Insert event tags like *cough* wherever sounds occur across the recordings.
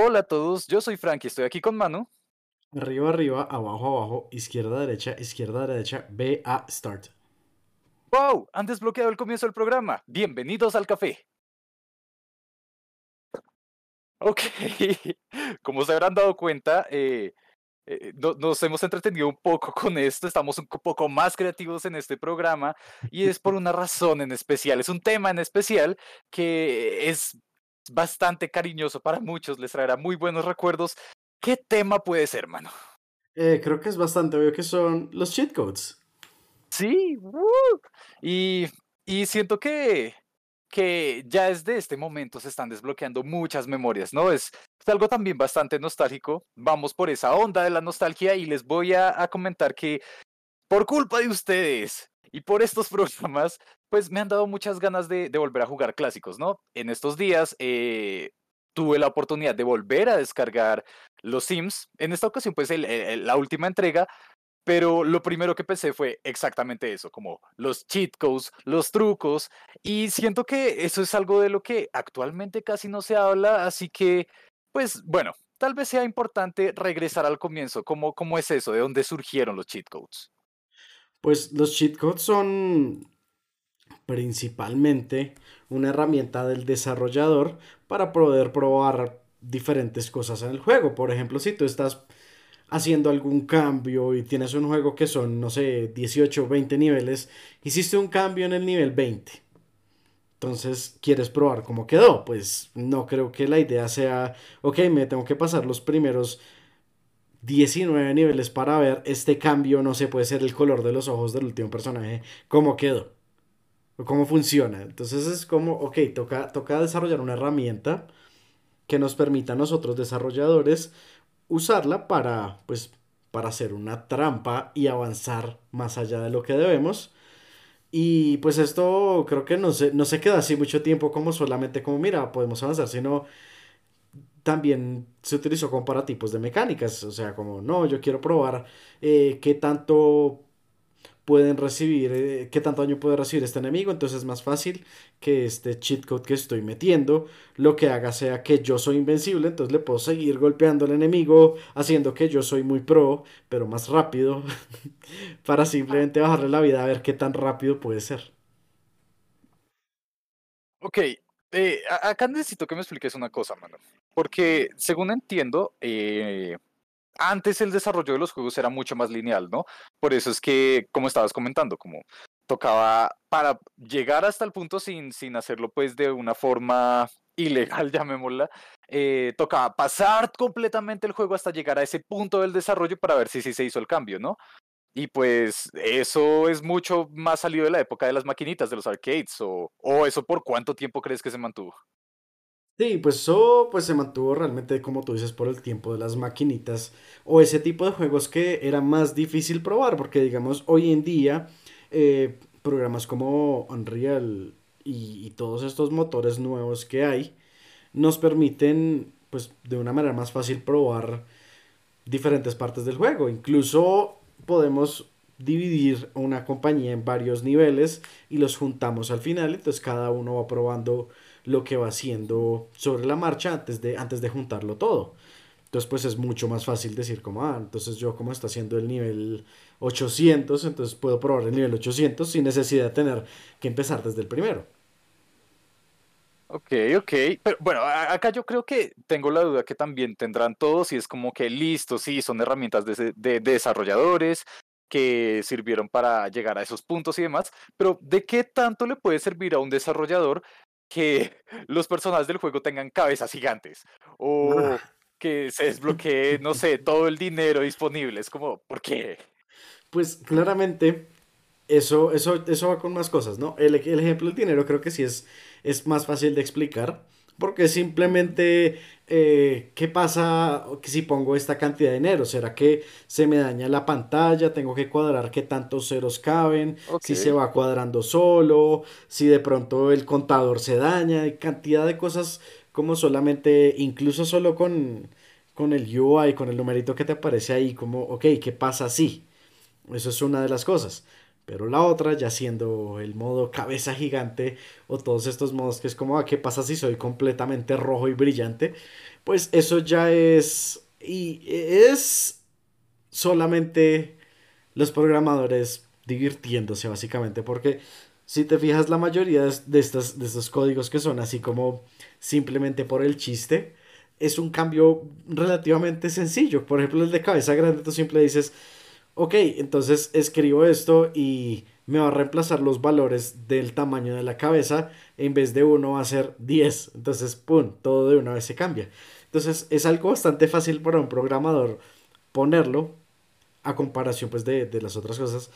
Hola a todos, yo soy Frank y estoy aquí con Manu. Arriba, arriba, abajo, abajo, izquierda, derecha, izquierda, derecha, B, A, start. ¡Wow! Han desbloqueado el comienzo del programa. Bienvenidos al café. Ok, *laughs* como se habrán dado cuenta, eh, eh, no- nos hemos entretenido un poco con esto, estamos un co- poco más creativos en este programa y es por una razón en especial, es un tema en especial que es bastante cariñoso para muchos, les traerá muy buenos recuerdos. ¿Qué tema puede ser, mano? Eh, creo que es bastante obvio que son los cheat codes. Sí, ¡woo! y, y siento que, que ya desde este momento se están desbloqueando muchas memorias, ¿no? Es, es algo también bastante nostálgico. Vamos por esa onda de la nostalgia y les voy a, a comentar que por culpa de ustedes y por estos *laughs* programas, pues me han dado muchas ganas de, volver a jugar clásicos, ¿no? En estos días eh, tuve la oportunidad de volver a descargar los Sims. En esta ocasión, pues la última entrega. Pero lo primero que pensé fue exactamente eso, como los cheat codes, los trucos, y siento que eso es algo de lo que actualmente casi no se habla, así que, pues bueno, tal vez sea importante regresar al comienzo, ¿cómo, cómo es eso? ¿De dónde surgieron los cheat codes? Pues los cheat codes son principalmente una herramienta del desarrollador para poder probar diferentes cosas en el juego. Por ejemplo, si tú estás haciendo algún cambio y tienes un juego que son, no sé, 18 o 20 niveles, hiciste un cambio en el nivel 20. Entonces, ¿quieres probar cómo quedó? Pues no creo que la idea sea, ok, me tengo que pasar los primeros 19 niveles para ver este cambio, no sé, puede ser el color de los ojos del último personaje, cómo quedó, o cómo funciona. Entonces es como, ok, toca, toca desarrollar una herramienta que nos permita a nosotros desarrolladores usarla para, pues, para hacer una trampa y avanzar más allá de lo que debemos. Y pues esto creo que no se, no se queda así mucho tiempo como solamente como, mira, podemos avanzar, sino también se utilizó como para tipos de mecánicas. O sea, como, no, yo quiero probar eh, qué tanto pueden recibir, eh, qué tanto daño puede recibir este enemigo. Entonces es más fácil que este cheat code que estoy metiendo lo que haga sea que yo soy invencible. Entonces le puedo seguir golpeando al enemigo, haciendo que yo soy muy pro, pero más rápido, *laughs* para simplemente bajarle la vida a ver qué tan rápido puede ser. Ok, eh, acá necesito que me expliques una cosa, mano, porque según entiendo, eh, antes el desarrollo de los juegos era mucho más lineal, ¿no? Por eso es que, como estabas comentando, como tocaba para llegar hasta el punto sin, sin hacerlo pues de una forma ilegal, *laughs* llamémosla, eh, tocaba pasar completamente el juego hasta llegar a ese punto del desarrollo para ver si, si se hizo el cambio, ¿no? Y pues eso es mucho más salido de la época de las maquinitas, de los arcades, o, o eso por cuánto tiempo crees que se mantuvo. Sí, pues eso pues se mantuvo realmente, como tú dices, por el tiempo de las maquinitas o ese tipo de juegos que era más difícil probar, porque digamos, hoy en día eh, programas como Unreal y, y todos estos motores nuevos que hay nos permiten pues de una manera más fácil probar diferentes partes del juego. Incluso podemos dividir una compañía en varios niveles y los juntamos al final. Entonces cada uno va probando lo que va haciendo sobre la marcha antes de, antes de juntarlo todo. Entonces pues es mucho más fácil decir como, ah, entonces yo como está haciendo el nivel 800, entonces puedo probar el nivel 800 sin necesidad de tener que empezar desde el primero. Ok, ok. Pero bueno, acá yo creo que tengo la duda que también tendrán todos y es como que listo, sí, son herramientas de- de desarrolladores que sirvieron para llegar a esos puntos y demás, pero ¿de qué tanto le puede servir a un desarrollador que los personajes del juego tengan cabezas gigantes? O Ah. que se desbloquee, no sé, *laughs* todo el dinero disponible. Es como, ¿por qué? Pues claramente eso, eso, eso va con más cosas, ¿no? El, el ejemplo del dinero creo que sí es, es más fácil de explicar, porque simplemente, eh, ¿qué pasa que si pongo esta cantidad de dinero? ¿Será que se me daña la pantalla? ¿Tengo que cuadrar qué tantos ceros caben? Si se va cuadrando solo, si de pronto el contador se daña, hay cantidad de cosas como solamente, incluso solo con, con el UI, con el numerito que te aparece ahí, como, ok, ¿qué pasa si? Eso es una de las cosas. Pero la otra, ya siendo el modo cabeza gigante o todos estos modos que es como, ah, ¿qué pasa si soy completamente rojo y brillante? pues eso ya es... Y es solamente los programadores divirtiéndose básicamente, porque si te fijas la mayoría de, estos, de estos códigos que son así como simplemente por el chiste, es un cambio relativamente sencillo. Por ejemplo, el de cabeza grande, tú siempre dices, ok, entonces escribo esto y me va a reemplazar los valores del tamaño de la cabeza, en vez de uno va a ser 10. Entonces, ¡pum!, todo de una vez se cambia. Entonces, es algo bastante fácil para un programador ponerlo a comparación pues de, de las otras cosas.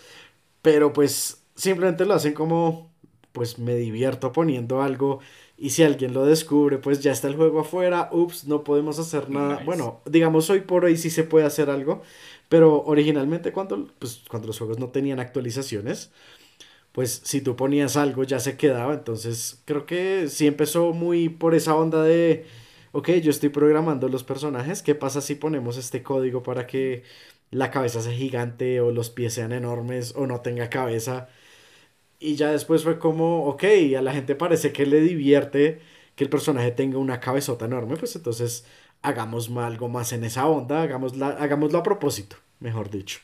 Pero pues simplemente lo hacen como, pues me divierto poniendo algo y si alguien lo descubre, pues ya está el juego afuera, ups, no podemos hacer nada. Bueno, digamos hoy por hoy sí se puede hacer algo, pero originalmente cuando, pues, cuando los juegos no tenían actualizaciones, pues si tú ponías algo ya se quedaba, entonces creo que sí empezó muy por esa onda de, ok, yo estoy programando los personajes, ¿qué pasa si ponemos este código para que la cabeza sea gigante o los pies sean enormes o no tenga cabeza? Y ya después fue como, ok, a la gente parece que le divierte que el personaje tenga una cabezota enorme, pues entonces hagamos algo más en esa onda, hagámoslo, hagámoslo a propósito, mejor dicho.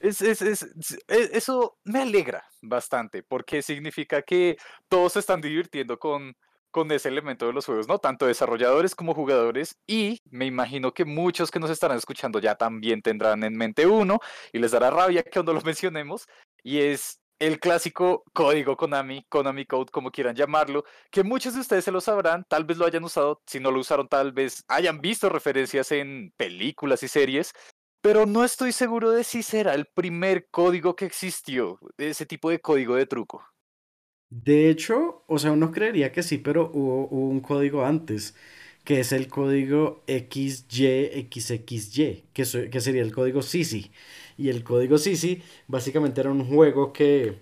Es, es, es, e, eso me alegra bastante, porque significa que todos se están divirtiendo con, con ese elemento de los juegos, ¿no? Tanto desarrolladores como jugadores y me imagino que muchos que nos estarán escuchando ya también tendrán en mente uno y les dará rabia que cuando lo *laughs* mencionemos y es el clásico código Konami, Konami Code, como quieran llamarlo, que muchos de ustedes se lo sabrán, tal vez lo hayan usado, si no lo usaron tal vez hayan visto referencias en películas y series, pero no estoy seguro de si será el primer código que existió, ese tipo de código de truco. De hecho, o sea, uno creería que sí, pero hubo, un código antes, que es el código XYXXY, que, que sería el código Sisi. Y el código Sisi básicamente era un juego que,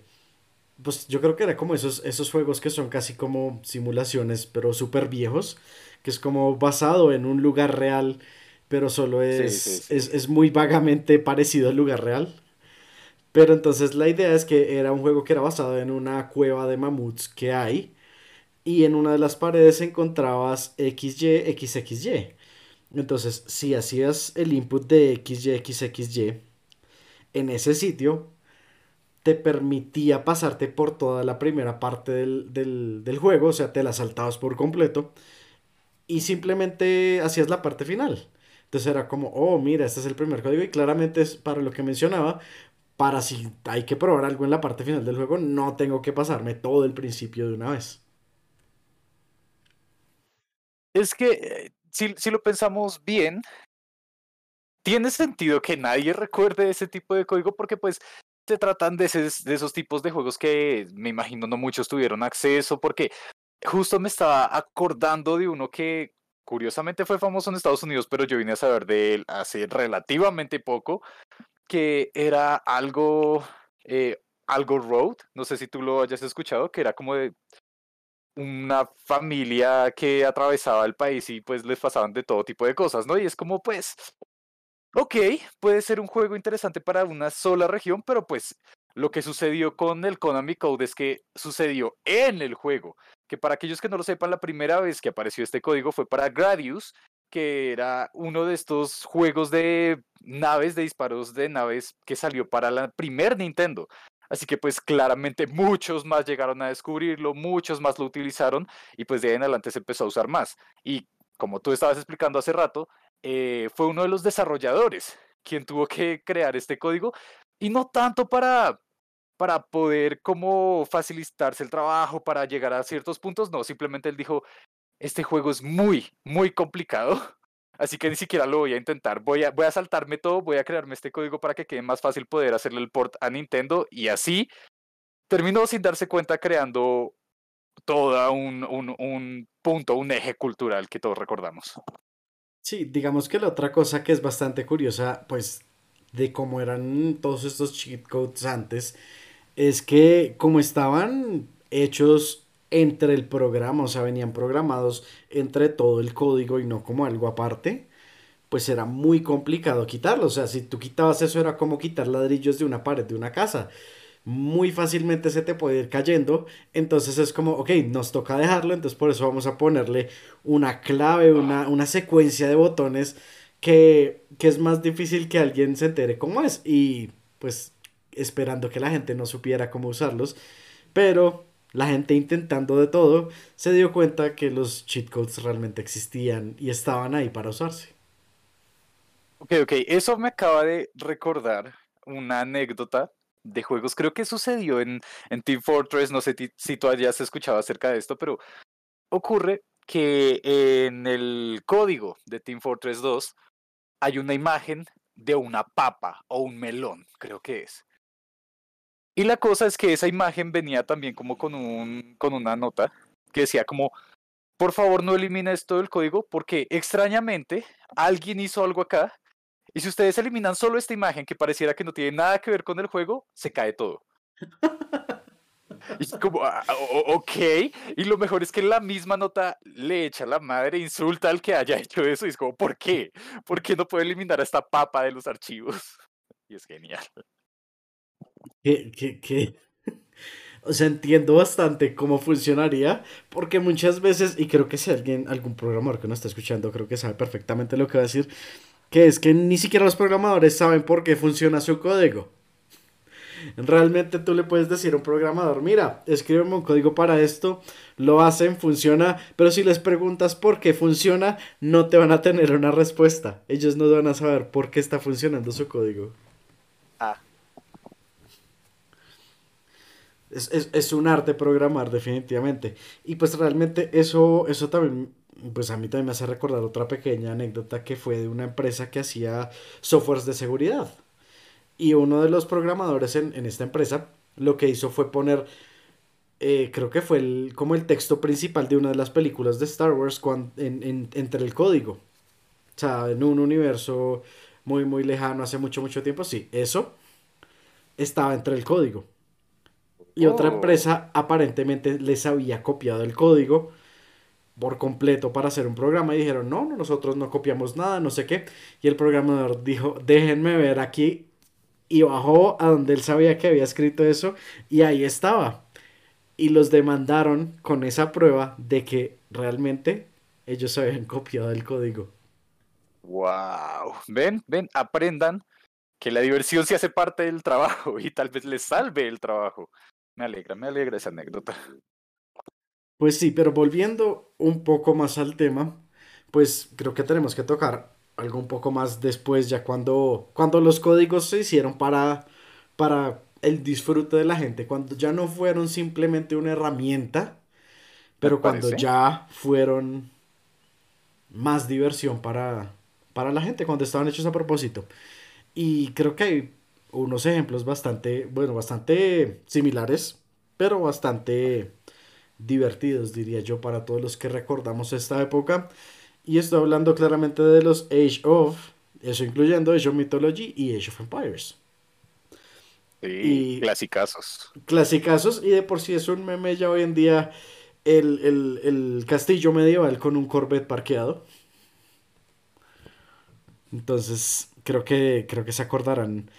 pues yo creo que era como esos, esos juegos que son casi como simulaciones, pero súper viejos, que es como basado en un lugar real, pero solo es, es, es muy vagamente parecido al lugar real. Pero entonces la idea es que era un juego que era basado en una cueva de mamuts que hay. Y en una de las paredes encontrabas XY, XXY. Entonces, si hacías el input de XY, XXY en ese sitio, te permitía pasarte por toda la primera parte del, del juego. O sea, te la saltabas por completo. Y simplemente hacías la parte final. Entonces era como, oh, mira, este es el primer código. Y claramente es para lo que mencionaba, para si hay que probar algo en la parte final del juego, no tengo que pasarme todo el principio de una vez. Es que eh, si, si lo pensamos bien, tiene sentido que nadie recuerde ese tipo de código porque pues se tratan de, esos tipos de juegos que me imagino no muchos tuvieron acceso porque justo me estaba acordando de uno que curiosamente fue famoso en Estados Unidos, pero yo vine a saber de él hace relativamente poco, que era algo, eh, algo road, no sé si tú lo hayas escuchado, que era como de una familia que atravesaba el país y pues les pasaban de todo tipo de cosas, ¿no? Y es como pues, ok, puede ser un juego interesante para una sola región, pero pues lo que sucedió con el Konami Code es que sucedió en el juego, que para aquellos que no lo sepan, la primera vez que apareció este código fue para Gradius, que era uno de estos juegos de naves, de disparos de naves que salió para la primer Nintendo. Así que pues claramente muchos más llegaron a descubrirlo, muchos más lo utilizaron y pues de ahí en adelante se empezó a usar más. Y como tú estabas explicando hace rato, eh, fue uno de los desarrolladores quien tuvo que crear este código y no tanto para para poder como facilitarse el trabajo, para llegar a ciertos puntos, no, simplemente él dijo, este juego es muy, muy complicado. *laughs* Así que ni siquiera lo voy a intentar. Voy a, voy a saltarme todo, voy a crearme este código para que quede más fácil poder hacerle el port a Nintendo. Y así terminó sin darse cuenta creando todo un, un, un punto, un eje cultural que todos recordamos. Sí, digamos que la otra cosa que es bastante curiosa, pues, de cómo eran todos estos cheat codes antes, es que como estaban hechos entre el programa, o sea, venían programados entre todo el código y no como algo aparte, pues era muy complicado quitarlo. O sea, si tú quitabas eso era como quitar ladrillos de una pared de una casa. Muy fácilmente se te puede ir cayendo. Entonces es como, ok, nos toca dejarlo, entonces por eso vamos a ponerle una clave, una, una secuencia de botones que, que es más difícil que alguien se entere cómo es. Y pues esperando que la gente no supiera cómo usarlos. Pero la gente intentando de todo se dio cuenta que los cheat codes realmente existían y estaban ahí para usarse. Ok, ok, eso me acaba de recordar una anécdota de juegos. Creo que sucedió en, en Team Fortress, no sé si tú hayas escuchado acerca de esto, pero ocurre que en el código de Team Fortress 2 hay una imagen de una papa o un melón, creo que es. Y la cosa es que esa imagen venía también como con, un, con una nota que decía como, por favor no elimines todo el código porque extrañamente alguien hizo algo acá y si ustedes eliminan solo esta imagen que pareciera que no tiene nada que ver con el juego, se cae todo. Y es como, ah, ok. Y lo mejor es que la misma nota le echa la madre, insulta al que haya hecho eso. Y es como, ¿por qué? ¿Por qué no puede eliminar a esta papa de los archivos? *laughs* Y es genial. ¿Qué, qué, qué? O sea, entiendo bastante cómo funcionaría, porque muchas veces, y creo que si alguien, algún programador que no está escuchando, creo que sabe perfectamente lo que va a decir, que es que ni siquiera los programadores saben por qué funciona su código. Realmente tú le puedes decir a un programador, mira, escríbeme un código para esto, lo hacen, funciona, pero si les preguntas por qué funciona, no te van a tener una respuesta. Ellos no van a saber por qué está funcionando su código. Ah. Es, es, es un arte programar, definitivamente. Y pues realmente eso, eso también pues a mí también me hace recordar otra pequeña anécdota que fue de una empresa que hacía softwares de seguridad. Y uno de los programadores en, esta empresa lo que hizo fue poner, eh, creo que fue el, como el texto principal de una de las películas de Star Wars entre el código. O sea, en un universo muy, muy lejano, hace mucho, mucho tiempo, sí, eso estaba entre el código. Y otra oh. empresa aparentemente les había copiado el código por completo para hacer un programa y dijeron, no, nosotros no copiamos nada, no sé qué. Y el programador dijo, déjenme ver aquí y bajó a donde él sabía que había escrito eso y ahí estaba. Y los demandaron con esa prueba de que realmente ellos habían copiado el código. Wow. Ven, ven, aprendan que la diversión se hace parte del trabajo *laughs* y tal vez les salve el trabajo. Me alegra, me alegra esa anécdota. Pues sí, pero volviendo un poco más al tema, pues creo que tenemos que tocar algo un poco más después, ya cuando, cuando los códigos se hicieron para, para el disfrute de la gente, cuando ya no fueron simplemente una herramienta, pero cuando ya fueron más diversión para, para la gente, cuando estaban hechos a propósito. Y creo que hay unos ejemplos bastante, bueno, bastante similares, pero bastante divertidos, diría yo, para todos los que recordamos esta época. Y estoy hablando claramente de los Age of, eso incluyendo Age of Mythology y Age of Empires. Sí, y clasicazos. Clasicazos, y de por sí es un meme ya hoy en día el, castillo medieval con un Corvette parqueado. Entonces, creo que, creo que se acordarán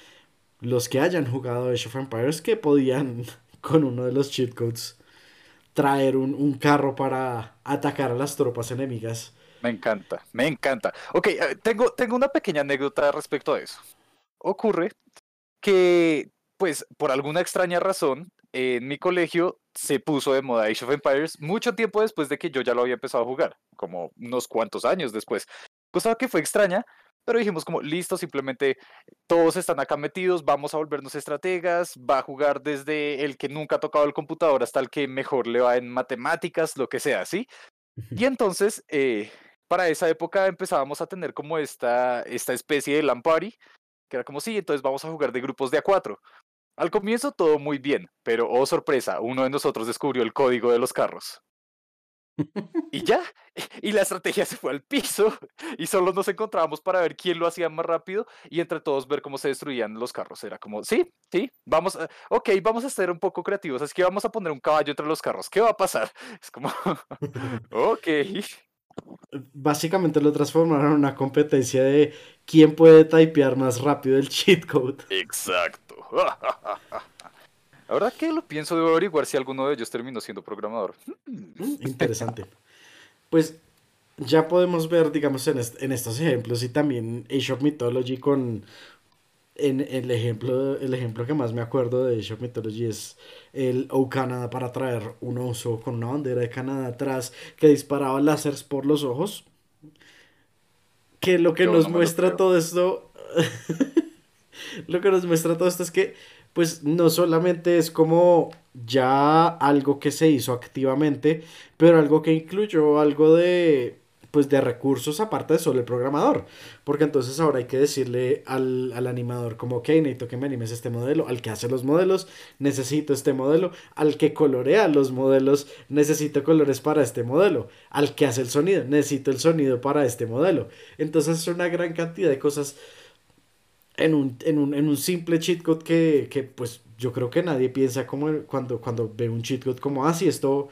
los que hayan jugado Age of Empires que podían *laughs* con uno de los cheat codes traer un, un carro para atacar a las tropas enemigas me encanta, me encanta. Ok, eh, tengo, tengo una pequeña anécdota respecto a eso. Ocurre que, pues, por alguna extraña razón, en mi colegio se puso de moda Age of Empires mucho tiempo después de que yo ya lo había empezado a jugar, como unos cuantos años después. Cosa que fue extraña, pero dijimos como, listo, simplemente todos están acá metidos, vamos a volvernos estrategas, va a jugar desde el que nunca ha tocado el computador hasta el que mejor le va en matemáticas, lo que sea, ¿sí? Y entonces, eh, para esa época empezábamos a tener como esta, esta especie de Lampari, que era como, sí, entonces vamos a jugar de grupos de a cuatro. Al comienzo todo muy bien, pero oh sorpresa, uno de nosotros descubrió el código de los carros. Y ya, y la estrategia se fue al piso y solo nos encontrábamos para ver quién lo hacía más rápido y entre todos ver cómo se destruían los carros. Era como, sí, sí, vamos, a, ok, vamos a ser un poco creativos, es que vamos a poner un caballo entre los carros, ¿qué va a pasar? Es como, *laughs* ok. Básicamente lo transformaron en una competencia de quién puede typear más rápido el cheat code. Exacto. *laughs* Ahora que lo pienso, debo averiguar si alguno de ellos terminó siendo programador. Mm, interesante. Pues ya podemos ver, digamos, en, en estos ejemplos y también Age of Mythology con... En, el, ejemplo, el ejemplo que más me acuerdo de Age of Mythology es el O Canada para traer un oso con una bandera de Canadá atrás que disparaba láseres por los ojos. Que lo que nos muestra todo esto... *laughs* lo que nos muestra todo esto es que pues no solamente es como ya algo que se hizo activamente, pero algo que incluyó algo de pues de recursos aparte de solo el programador. Porque entonces ahora hay que decirle al, animador como, ok, necesito que me animes este modelo, al que hace los modelos, necesito este modelo, al que colorea los modelos, necesito colores para este modelo, al que hace el sonido, necesito el sonido para este modelo. Entonces es una gran cantidad de cosas en un, en un, en un simple cheat code que, que, pues yo creo que nadie piensa como cuando, cuando ve un cheat code como, ah, esto,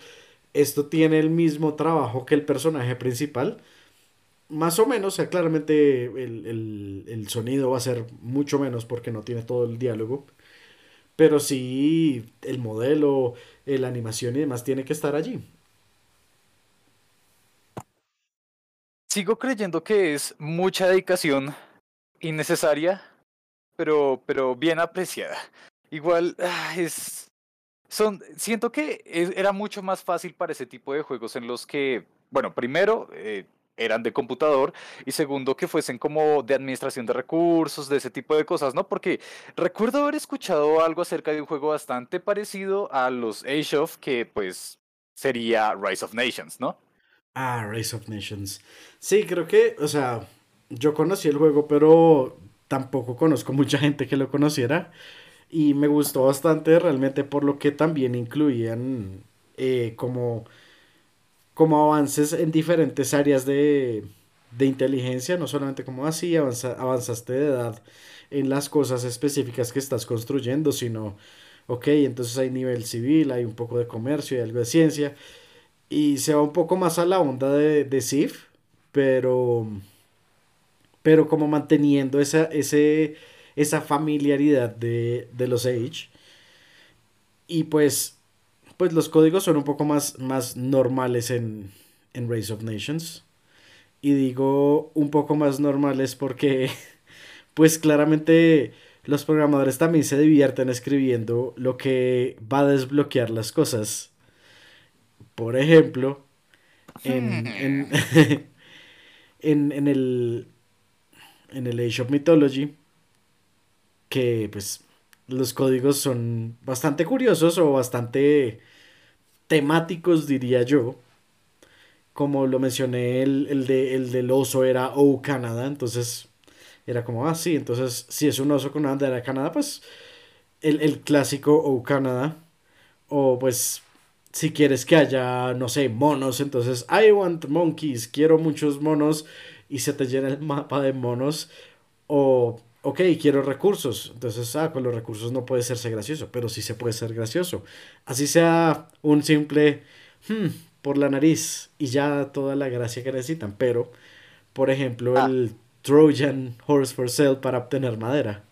esto tiene el mismo trabajo que el personaje principal. Más o menos, o sea, claramente el, el, el sonido va a ser mucho menos porque no tiene todo el diálogo. Pero sí, el modelo, la animación y demás tiene que estar allí. Sigo creyendo que es mucha dedicación innecesaria pero, pero bien apreciada. Igual ah, es. Son, siento que era mucho más fácil para ese tipo de juegos en los que, bueno, primero eh, eran de computador y segundo que fuesen como de administración de recursos, de ese tipo de cosas, ¿no? Porque recuerdo haber escuchado algo acerca de un juego bastante parecido a los Age of, que pues sería Rise of Nations, ¿no? Ah, Rise of Nations. Sí, creo que, o sea, yo conocí el juego, pero tampoco conozco mucha gente que lo conociera y me gustó bastante realmente por lo que también incluían eh, como, como avances en diferentes áreas de, de inteligencia, no solamente como así ah, avanzaste de edad en las cosas específicas que estás construyendo, sino, ok, entonces hay nivel civil, hay un poco de comercio y algo de ciencia, y se va un poco más a la onda de, de CIF, pero pero como manteniendo esa, ese, esa familiaridad de, los Age. Y pues, pues los códigos son un poco más, más normales en, en Race of Nations. Y digo un poco más normales porque, *laughs* pues claramente los programadores también se divierten escribiendo lo que va a desbloquear las cosas. Por ejemplo, en, en, *laughs* en el en el Age of Mythology, que pues los códigos son bastante curiosos o bastante temáticos, diría yo. Como lo mencioné, el, de, el del oso era O Canadá, entonces era como, ah, sí, entonces si es un oso con una bandera de Canadá, pues el, el clásico O Canadá. O pues si quieres que haya, no sé, monos, entonces I want monkeys, quiero muchos monos y se te llena el mapa de monos. O, ok, quiero recursos. Entonces, ah, con los recursos no puede serse gracioso, pero sí se puede ser gracioso. Así sea un simple hmm, por la nariz y ya toda la gracia que necesitan. Pero, por ejemplo, ah. el Trojan Horse for Sale para obtener madera.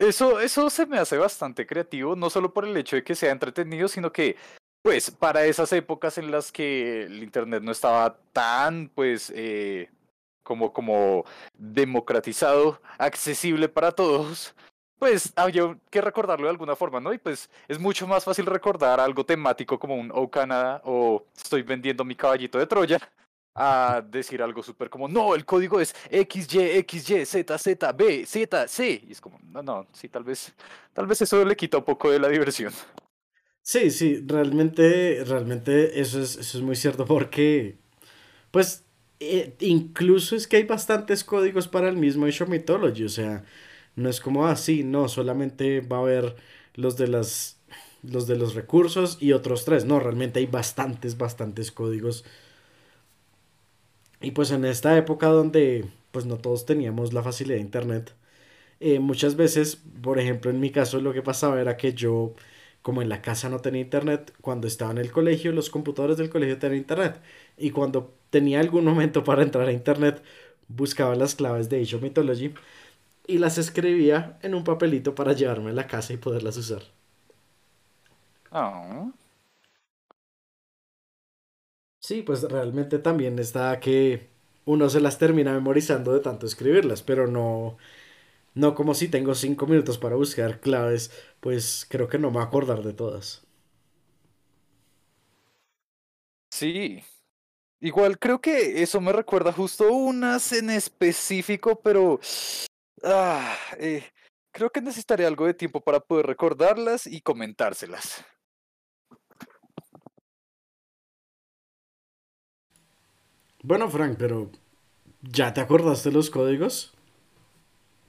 Eso, eso se me hace bastante creativo, no solo por el hecho de que sea entretenido, sino que pues para esas épocas en las que el Internet no estaba tan, pues, eh, como, como democratizado, accesible para todos, pues había que recordarlo de alguna forma, ¿no? Y pues es mucho más fácil recordar algo temático como un Oh Canada o estoy vendiendo mi caballito de Troya a decir algo súper como, no, el código es XY, XY, Z, Z, B, Z, C. Y es como, no, no, sí, tal vez, tal vez eso le quita un poco de la diversión. Sí, sí, realmente, realmente eso es, eso es muy cierto porque, pues, eh, incluso es que hay bastantes códigos para el mismo Age Mythology, o sea, no es como así, no, solamente va a haber los de las los de los recursos y otros tres, no, realmente hay bastantes, bastantes códigos. Y pues en esta época donde pues no todos teníamos la facilidad de internet, eh, muchas veces, por ejemplo, en mi caso lo que pasaba era que yo como en la casa no tenía internet, cuando estaba en el colegio, los computadores del colegio tenían internet. Y cuando tenía algún momento *laughs* para entrar a internet, buscaba las claves de Age of Mythology. y las escribía en un papelito para llevarme a la casa y poderlas usar. Ah. Sí, pues realmente también está que uno se las termina memorizando de tanto escribirlas, pero no, no como si tengo cinco minutos para buscar claves, pues creo que no me voy a acordar de todas. Sí. Igual creo que eso me recuerda justo unas en específico, pero ah, eh, creo que necesitaría algo de tiempo para poder recordarlas y comentárselas. Bueno, Frank, pero ¿ya te acordaste los códigos?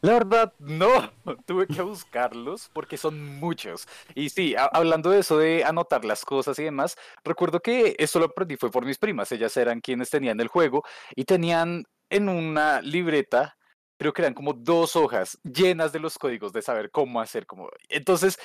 La verdad, no, *laughs* tuve que buscarlos porque son muchos. Y sí, hablando de eso de anotar las cosas y demás, recuerdo que esto lo aprendí fue por mis primas. Ellas eran quienes tenían el juego y tenían en una libreta, creo que eran como dos hojas llenas de los códigos de saber cómo hacer. Como... Entonces,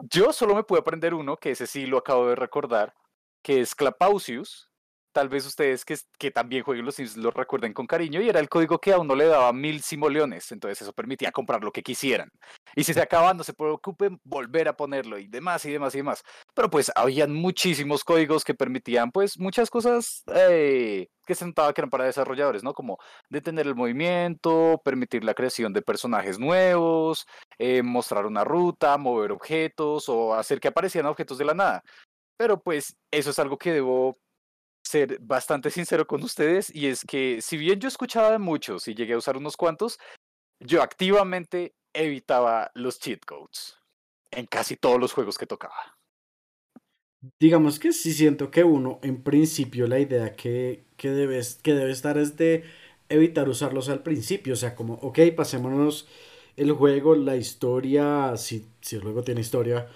yo solo me pude aprender uno, que ese sí lo acabo de recordar, que es Clapausius. Tal vez ustedes que, también jueguen los Sims lo recuerden con cariño y era el código que a uno le daba mil simoleones, entonces eso permitía comprar lo que quisieran. Y si se acaba, no se preocupen, volver a ponerlo y demás y demás y demás. Pero pues habían muchísimos códigos que permitían pues muchas cosas eh, que se notaba que eran para desarrolladores, ¿no? Como detener el movimiento, permitir la creación de personajes nuevos, eh, mostrar una ruta, mover objetos o hacer que aparecieran objetos de la nada. Pero pues eso es algo que debo ser bastante sincero con ustedes y es que si bien yo escuchaba de muchos y llegué a usar unos cuantos, yo activamente evitaba los cheat codes en casi todos los juegos que tocaba. Digamos que sí siento que uno, en principio, la idea que, que, debes, que debe estar es de evitar usarlos al principio. O sea, como, ok, pasémonos el juego, la historia, si, si el juego tiene historia,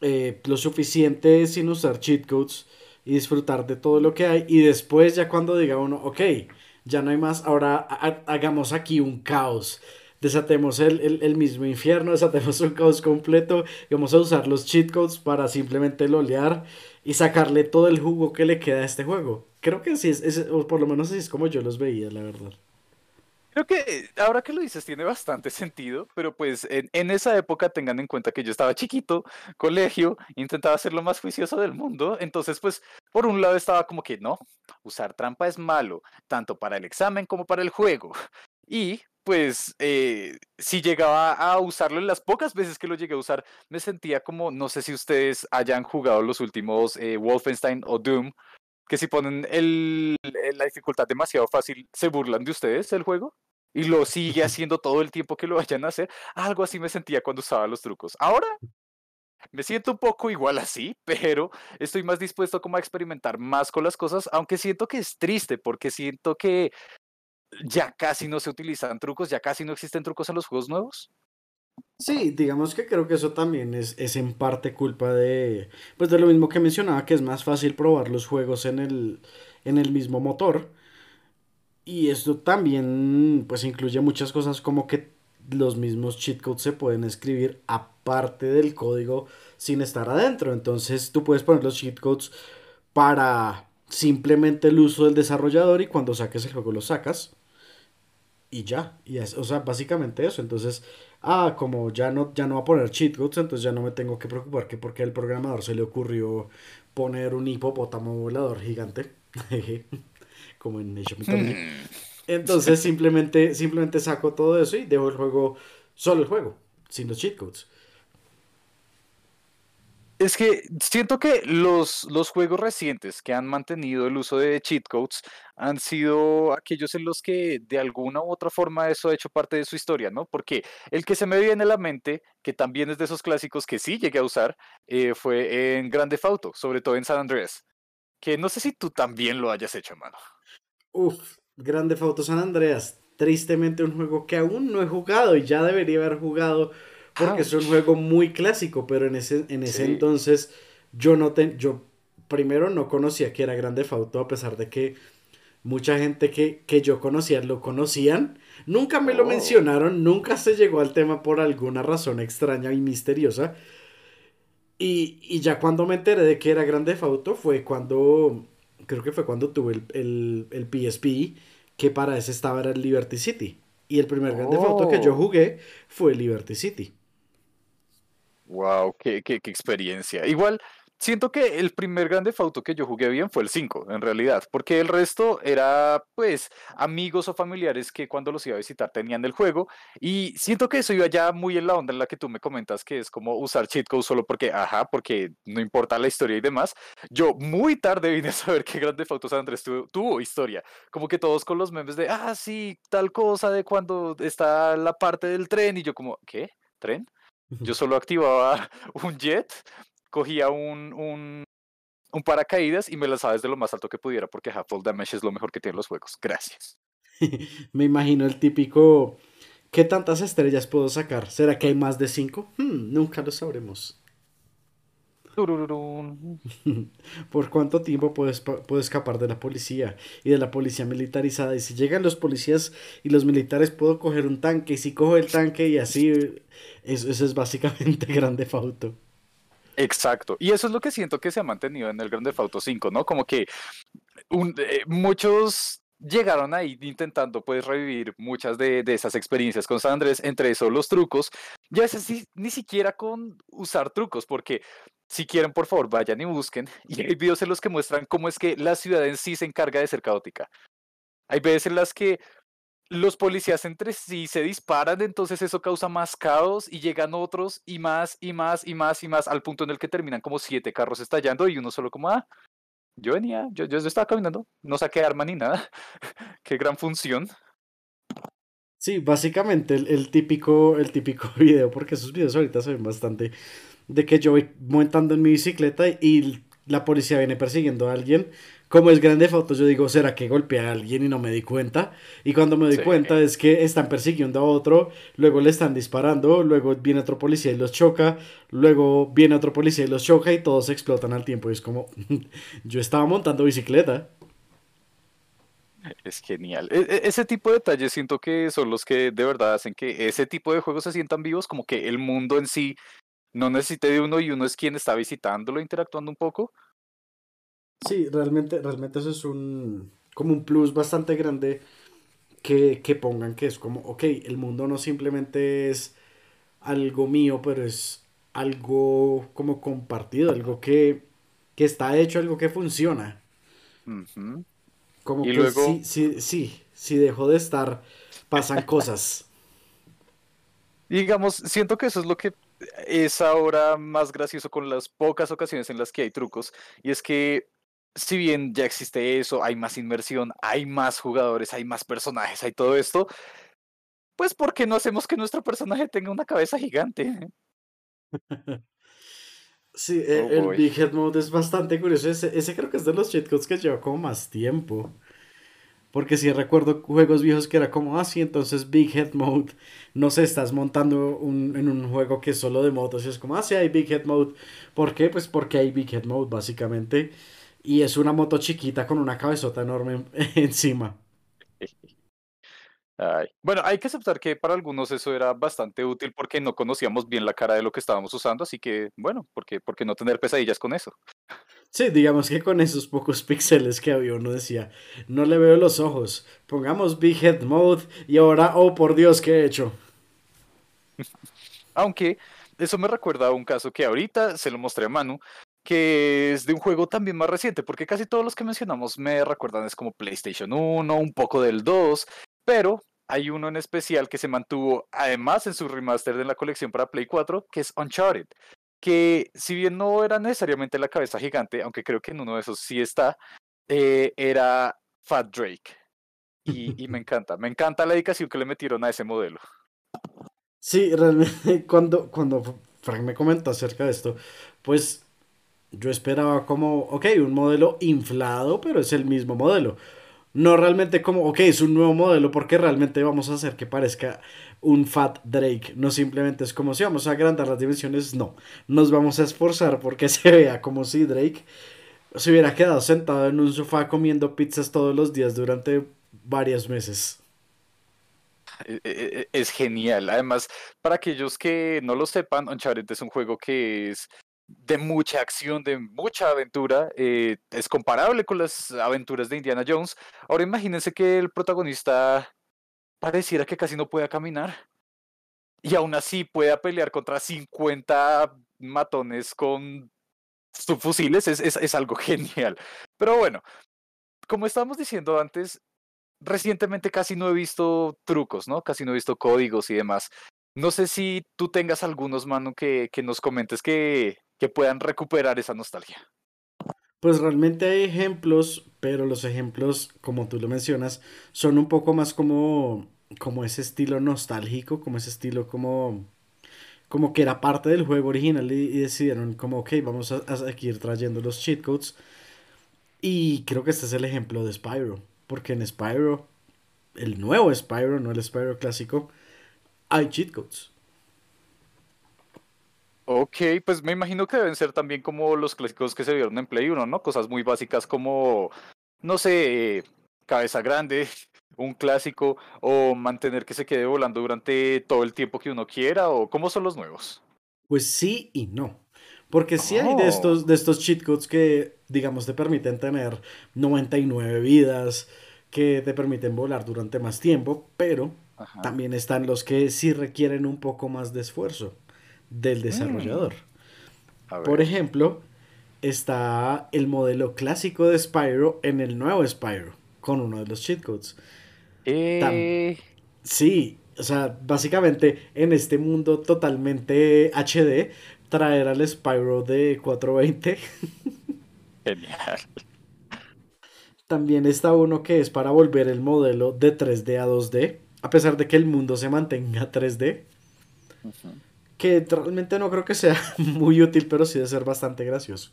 eh, lo suficiente sin usar cheat codes y disfrutar de todo lo que hay. Y después ya cuando diga uno, ok, ya no hay más, ahora hagamos aquí un caos. Desatemos el, el, el, mismo infierno, *laughs* desatemos un caos completo y vamos a usar los cheat codes para simplemente lolear y sacarle todo el jugo que le queda a este juego. Creo que sí, es, es, o por lo menos así es como yo los veía, la verdad. Creo que ahora que lo dices tiene bastante *laughs* sentido, pero pues en, en, esa época tengan en cuenta que yo estaba chiquito, colegio, intentaba ser lo más juicioso del mundo, entonces pues por un lado estaba como que no, usar trampa es malo, tanto para el examen como para el juego. *laughs* Y pues eh, si llegaba a usarlo en las pocas veces que lo llegué a usar, me sentía como, no sé si ustedes hayan jugado los últimos eh, Wolfenstein o Doom, que si ponen el, la dificultad demasiado fácil, se burlan de ustedes el juego y lo sigue haciendo todo el tiempo que lo vayan a hacer. Algo así me sentía cuando usaba los trucos. Ahora me siento un poco igual así, *laughs* pero estoy más dispuesto como a experimentar más con las cosas, aunque siento que es triste porque siento que ya casi no se utilizan trucos, ya casi no existen trucos en los juegos nuevos. Sí, digamos que creo que eso también es, es en parte culpa de, pues de lo mismo que mencionaba, que es más fácil probar los juegos en el, en el mismo motor. Y esto también, pues incluye muchas cosas como que los mismos cheat codes se pueden escribir aparte del código sin estar adentro. Entonces tú puedes poner los cheat codes para simplemente el uso del desarrollador y cuando saques el juego lo sacas y ya, y es, o sea, básicamente eso. Entonces, ah, como ya no, ya no va a poner cheat codes, entonces ya no me tengo que preocupar que porque al programador se le ocurrió poner un hipopótamo volador gigante, *laughs* como en of Mythology. Entonces *laughs* simplemente, simplemente saco todo eso y dejo el juego, solo el juego, sin los cheat codes. Es que siento que los, los juegos recientes que han mantenido el uso de cheat codes han sido aquellos en los que de alguna u otra forma eso ha hecho parte de su historia, ¿no? Porque el que se me viene a la mente, que también es de esos clásicos que sí llegué a usar, eh, fue en Grande Auto, sobre todo en San Andreas. Que no sé si tú también lo hayas hecho, mano. Uf, Grande Auto San Andreas. Tristemente un juego que aún no he jugado y ya debería haber jugado porque es un juego muy clásico, pero en ese, en ese sí. entonces yo no te, yo primero no conocía que era Grande Auto a pesar de que mucha gente que, que yo conocía lo conocían. Nunca me lo oh. mencionaron, nunca se llegó al tema por alguna razón extraña y misteriosa. Y, y ya cuando me enteré de que era Grande Auto fue cuando, creo que fue cuando tuve el, el, el PSP, que para ese estaba era el Liberty City. Y el primer grande foto que yo Oh, jugué fue Liberty City. Wow, qué, experiencia. Igual, siento que el primer Grande Auto que yo jugué bien fue el 5, en realidad, porque el resto era, pues, amigos o familiares que cuando los iba a visitar tenían el juego, y siento que eso iba ya muy en la onda en la que tú me comentas, que es como usar cheat codes solo porque, ajá, porque no importa la historia y demás. Yo muy tarde vine a saber que Grande Auto San Andrés tuvo, tuvo historia, como que todos con los memes de, ah, sí, tal cosa de cuando está la parte del tren, y yo como, ¿qué? ¿Tren? Yo solo activaba *laughs* un jet, cogía un, un, un paracaídas y me lanzaba desde lo más alto que pudiera, porque half Fall Damage es lo mejor que tienen los juegos. Gracias. *laughs* Me imagino el típico, ¿qué tantas estrellas puedo sacar? ¿Será que hay más de cinco? Hmm, nunca lo sabremos. *laughs* ¿Por cuánto tiempo puedo, espa- puedo escapar de la policía y de la policía militarizada? Y si llegan los policías y los militares, puedo coger un tanque. Y si cojo el tanque y así, eso, eso es básicamente *laughs* Grande Auto. Exacto. Y eso es lo que siento que se ha mantenido en el Grand Theft Auto 5, ¿no? Como que un- eh, muchos llegaron ahí intentando pues revivir muchas de, de esas experiencias con San Andrés, entre eso los trucos, y a veces sí- ni siquiera con usar trucos, porque si quieren, por favor, vayan y busquen, *laughs* y hay videos en los que muestran cómo es que la ciudad en sí se encarga de ser caótica. Hay veces en las que los policías entre sí se disparan, entonces eso causa más caos y llegan otros y más y más y más y más al punto en el que terminan como siete carros estallando y uno solo como, ah, yo venía, yo, yo estaba caminando, no saqué arma ni nada. *laughs* Qué gran función. Sí, básicamente el, el típico, el típico *laughs* video, porque esos videos ahorita se ven bastante, de que yo voy montando en mi bicicleta y la policía viene persiguiendo a alguien. Como es grande foto, yo digo, ¿será que golpeé a alguien y no me di cuenta? Y cuando me doy Sí. cuenta es que están persiguiendo a otro, luego le están disparando, luego viene otro policía y los choca, luego viene otro policía y los choca y todos explotan al tiempo. Y es como, *laughs* yo estaba montando bicicleta. Es genial. E- e- ese tipo de detalles siento que son los que de verdad hacen que ese tipo de juegos se sientan vivos, como que el mundo en sí no necesite de uno y uno es quien está visitándolo, interactuando un poco. Sí, realmente, realmente eso es un, como un plus bastante grande que, que pongan que es como, ok, el mundo no simplemente es algo mío, pero es algo como compartido, algo que, que está hecho, algo que funciona. Como Y que luego, sí, sí, sí, si dejó de estar, pasan *laughs* cosas. digamos, siento que eso es lo que es ahora más gracioso con las pocas ocasiones en las que hay trucos, y es que si bien ya existe eso, hay más inmersión, hay más jugadores, hay más personajes, hay todo esto, pues ¿por qué no hacemos que nuestro personaje tenga una cabeza gigante? *laughs* Sí, Oh el. Big Head Mode es bastante curioso. Ese, ese creo que es de los cheat codes que lleva como más tiempo. Porque si recuerdo juegos viejos que era como, ah, sí, entonces Big Head Mode, no sé, estás montando un, en un juego que es solo de motos y es como, ah, sí, hay Big Head Mode. ¿Por qué? Pues porque hay Big Head Mode, básicamente. Y es una moto chiquita con una cabezota enorme *laughs* encima. Ay, Bueno, hay que aceptar que para algunos eso era bastante útil porque no conocíamos bien la cara de lo que estábamos usando, así que, bueno, ¿por qué, por qué no tener pesadillas con eso? Sí, digamos que con esos pocos *laughs* píxeles que había uno decía, no le veo los ojos, pongamos Big Head Mode y ahora, oh por Dios, ¿qué he hecho? Aunque eso me recuerda a un caso que ahorita se lo mostré a Manu, que es de un juego también más reciente, porque casi todos los que mencionamos me recuerdan es como PlayStation 1, un poco del 2, pero hay uno en especial que se mantuvo además en su remaster de la colección para Play 4, que es Uncharted, que si bien no era necesariamente la cabeza gigante, aunque creo que en uno de esos sí está, eh, era Fat Drake. Y, y me *laughs* encanta, me encanta la dedicación que le metieron a ese modelo. Sí, realmente *laughs* cuando, cuando Frank me comentó acerca de esto, pues yo esperaba como, ok, un modelo inflado, pero es el mismo modelo. No realmente como, ok, es un nuevo modelo porque realmente vamos a hacer que parezca un Fat Drake. No simplemente es como si vamos a agrandar las dimensiones, no. Nos vamos a esforzar porque *laughs* se vea como si Drake se hubiera quedado sentado en un sofá comiendo pizzas todos los días durante varios meses. e- e- e- es genial. Además, para aquellos que no lo sepan, Uncharted es un juego que es de mucha acción, de mucha aventura. eh, es comparable con las aventuras de Indiana Jones. Ahora imagínense que el protagonista pareciera que casi no pueda caminar. Y aún así pueda pelear contra 50 matones con subfusiles, es, es, es algo *laughs* genial. Pero bueno, como estábamos diciendo antes, recientemente casi no he visto trucos, ¿no? Casi no he visto códigos y demás. No sé si tú tengas algunos, mano, que, que nos comentes que, que puedan recuperar esa nostalgia. Pues realmente hay ejemplos, pero los ejemplos, como tú lo mencionas, son un poco más como, como ese estilo nostálgico, como ese estilo como, como que era parte del juego original y, decidieron como, ok, vamos a, a, seguir trayendo los cheat codes. Y creo que este es el ejemplo de Spyro, porque en Spyro, el nuevo Spyro, no el Spyro clásico, hay cheat codes. Ok, pues me imagino que deben ser también como los clásicos que se vieron en Play 1, ¿no? Cosas muy básicas como, no sé, cabeza grande, *laughs* un clásico, o mantener que se quede volando durante todo el tiempo que uno quiera, o cómo son los nuevos. Pues sí y no. Porque sí hay de estos, de estos cheat codes que, digamos, te permiten tener 99 vidas, que te permiten volar durante más tiempo, pero también están los que sí requieren un poco más de esfuerzo del desarrollador. Mm. Por ejemplo, está el modelo clásico de Spyro en el nuevo Spyro, con uno de los cheat codes. Eh... Sí, o sea, básicamente en este mundo totalmente HD, traer al Spyro de 420. *laughs* Genial. También está uno que es para volver el modelo de 3D a 2D, a pesar de que el mundo se mantenga 3D que realmente no creo que sea *laughs* muy útil, pero sí debe ser bastante gracioso.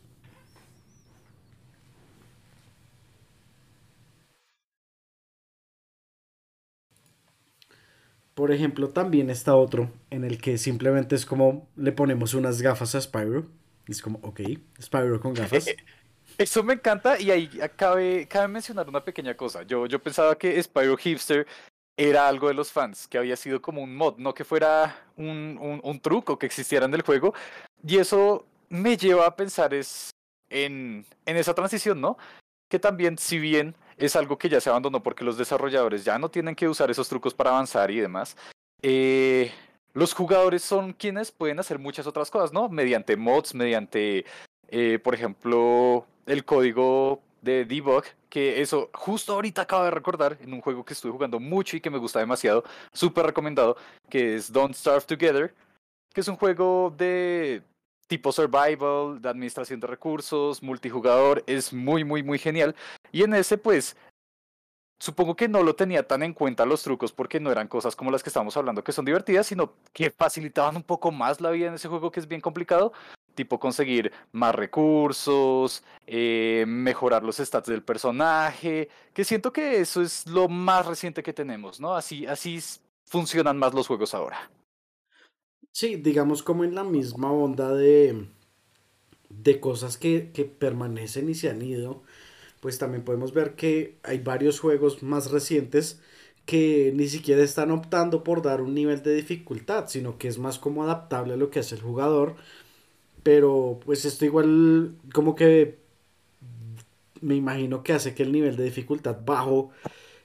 Por ejemplo, también está otro en el que simplemente es como le ponemos unas gafas a Spyro. Es como, ok, Spyro con gafas. *laughs* Eso me encanta y ahí cabe, cabe mencionar una pequeña cosa. Yo, yo pensaba que Spyro Hipster era algo de los fans, que había sido como un mod, no que fuera un, un, truco que existiera en el juego. Y eso me lleva a pensar es en, en esa transición, ¿no? Que también, si bien es algo que ya se abandonó porque los desarrolladores ya no tienen que usar esos trucos para avanzar y demás, eh, los jugadores son quienes pueden hacer muchas otras cosas, ¿no? Mediante mods, mediante, eh, por ejemplo, el código de debug, que eso justo ahorita acabo de recordar en un juego que estuve jugando mucho y que me gusta demasiado, súper recomendado, que es Don't Starve Together, que es un juego de tipo survival, de administración de recursos, multijugador, es muy, muy, muy genial. Y en ese, pues, supongo que no lo tenía tan en cuenta los trucos porque no eran cosas como las que estamos hablando que son divertidas, sino que facilitaban un poco más la vida en ese juego que es bien complicado tipo conseguir más recursos, eh, mejorar los stats del personaje, que siento que eso es lo más reciente que tenemos, ¿no? Así, así funcionan más los juegos ahora. Sí, digamos como en la misma onda de, de cosas que, que permanecen y se han ido, pues también podemos ver que hay varios juegos más recientes que ni siquiera están optando por dar un nivel de dificultad, sino que es más como adaptable a lo que hace el jugador pero pues esto igual como que me imagino que hace que el nivel de dificultad bajo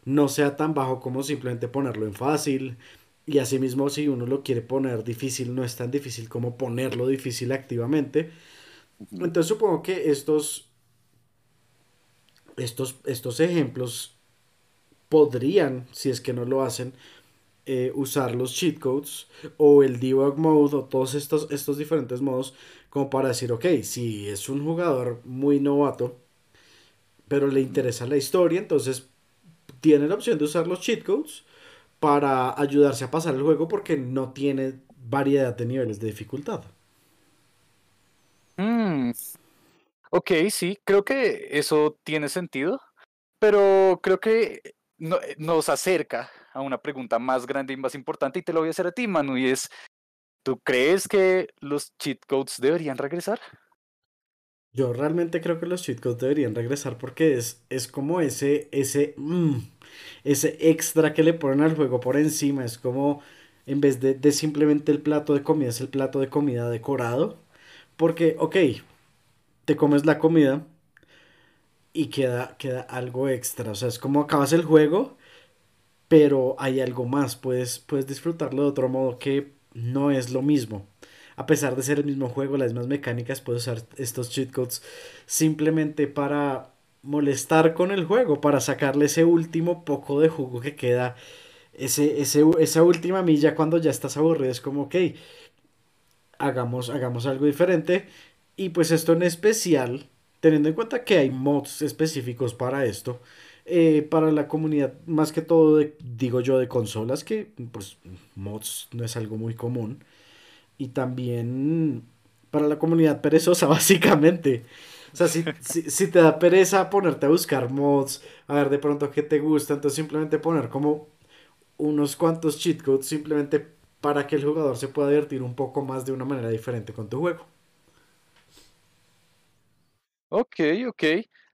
no sea tan bajo como simplemente ponerlo en fácil. Y asimismo si uno lo quiere poner difícil no es tan difícil como ponerlo difícil activamente. Entonces supongo que estos, estos, estos ejemplos podrían, si es que no lo hacen, eh, usar los cheat codes o el debug mode o todos estos, estos diferentes modos como para decir, ok, si es un jugador muy novato, pero le interesa la historia, entonces tiene la opción de usar los cheat codes para ayudarse a pasar el juego porque no tiene variedad de niveles de dificultad. Mm. Ok, sí, creo que eso tiene sentido, pero creo que nos acerca a una pregunta más grande y más importante y te lo voy a hacer a ti, Manu, y es, ¿Tú crees que los cheat codes deberían regresar? Yo realmente creo que los cheat codes deberían regresar porque es, es como ese, ese, mm, ese extra que le ponen al juego por encima. Es como, en vez de, de, simplemente el plato de comida, es el plato de comida decorado. Porque, ok, te comes la comida y queda, queda algo extra. O sea, es como acabas el juego pero hay algo más, puedes, puedes disfrutarlo de otro modo que no es lo mismo. A pesar de ser el mismo juego, las mismas mecánicas, puedes usar estos cheat codes simplemente para molestar con el juego, para sacarle ese último poco de jugo que queda, ese, esa última milla cuando ya estás aburrido, es como, ok, hagamos, hagamos algo diferente. Y pues esto en especial, teniendo en cuenta que hay mods específicos para esto, eh, para la comunidad, más que todo, digo yo, de consolas, que pues mods no es algo muy común. Y también para la comunidad perezosa, *laughs* básicamente. O sea, si, si, te da pereza ponerte a buscar mods, a ver de pronto qué te gusta, entonces simplemente poner como unos cuantos cheat codes simplemente para que el jugador se pueda divertir un poco más de una manera diferente con tu juego. Ok, ok.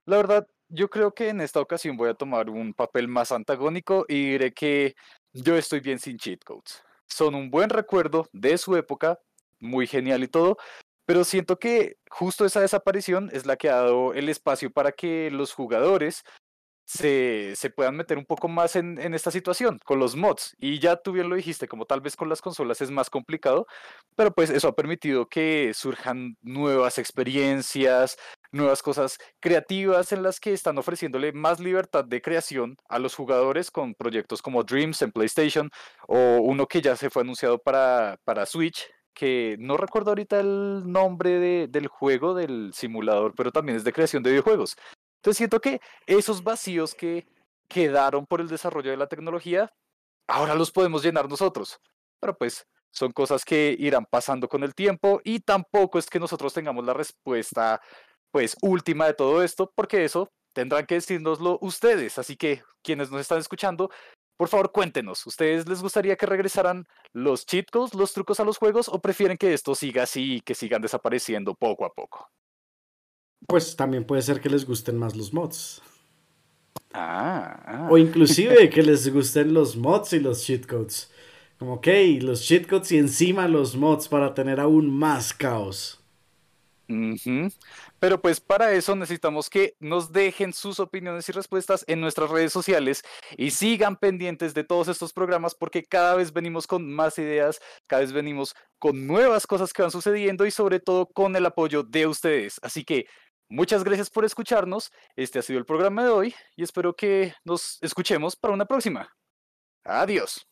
La verdad, yo creo que en esta ocasión voy a tomar un papel más antagónico y diré que yo estoy bien sin cheat codes. Son un buen recuerdo de su época, muy genial y todo, pero siento que justo esa desaparición es la que ha dado el espacio para que los jugadores se, puedan meter un poco más en, esta situación con los mods. Y ya tú bien lo dijiste, como tal vez con las consolas es más complicado, pero pues eso ha permitido que surjan nuevas experiencias, nuevas cosas creativas en las que están ofreciéndole más libertad de creación a los jugadores con proyectos como Dreams en PlayStation o uno que ya se fue anunciado para, Switch. que no recuerdo ahorita el nombre de, del juego, del simulador, pero también es de creación de videojuegos. Siento que esos vacíos que quedaron por el desarrollo de la tecnología, ahora los podemos llenar nosotros. Pero pues son cosas que irán pasando con el tiempo y tampoco es que nosotros tengamos la respuesta pues última de todo esto, porque eso tendrán que decírnoslo ustedes. Así que quienes nos están escuchando, por favor cuéntenos, ¿ustedes les gustaría que regresaran los cheat codes, los trucos a los juegos o prefieren que esto siga así y que sigan desapareciendo poco a poco? Pues también puede ser que les gusten más los mods. Ah, ah. O inclusive que les gusten los mods y los cheat codes. Como, ok, los cheat codes y encima los mods para tener aún más caos. Pero pues para eso necesitamos que nos dejen sus opiniones y respuestas en nuestras redes sociales y sigan pendientes de todos estos programas porque cada vez venimos con más ideas, cada vez venimos con nuevas cosas que van sucediendo y sobre todo con el apoyo de ustedes. Así que Muchas gracias por escucharnos. Este ha sido el programa de hoy y espero que nos escuchemos para una próxima. Adiós.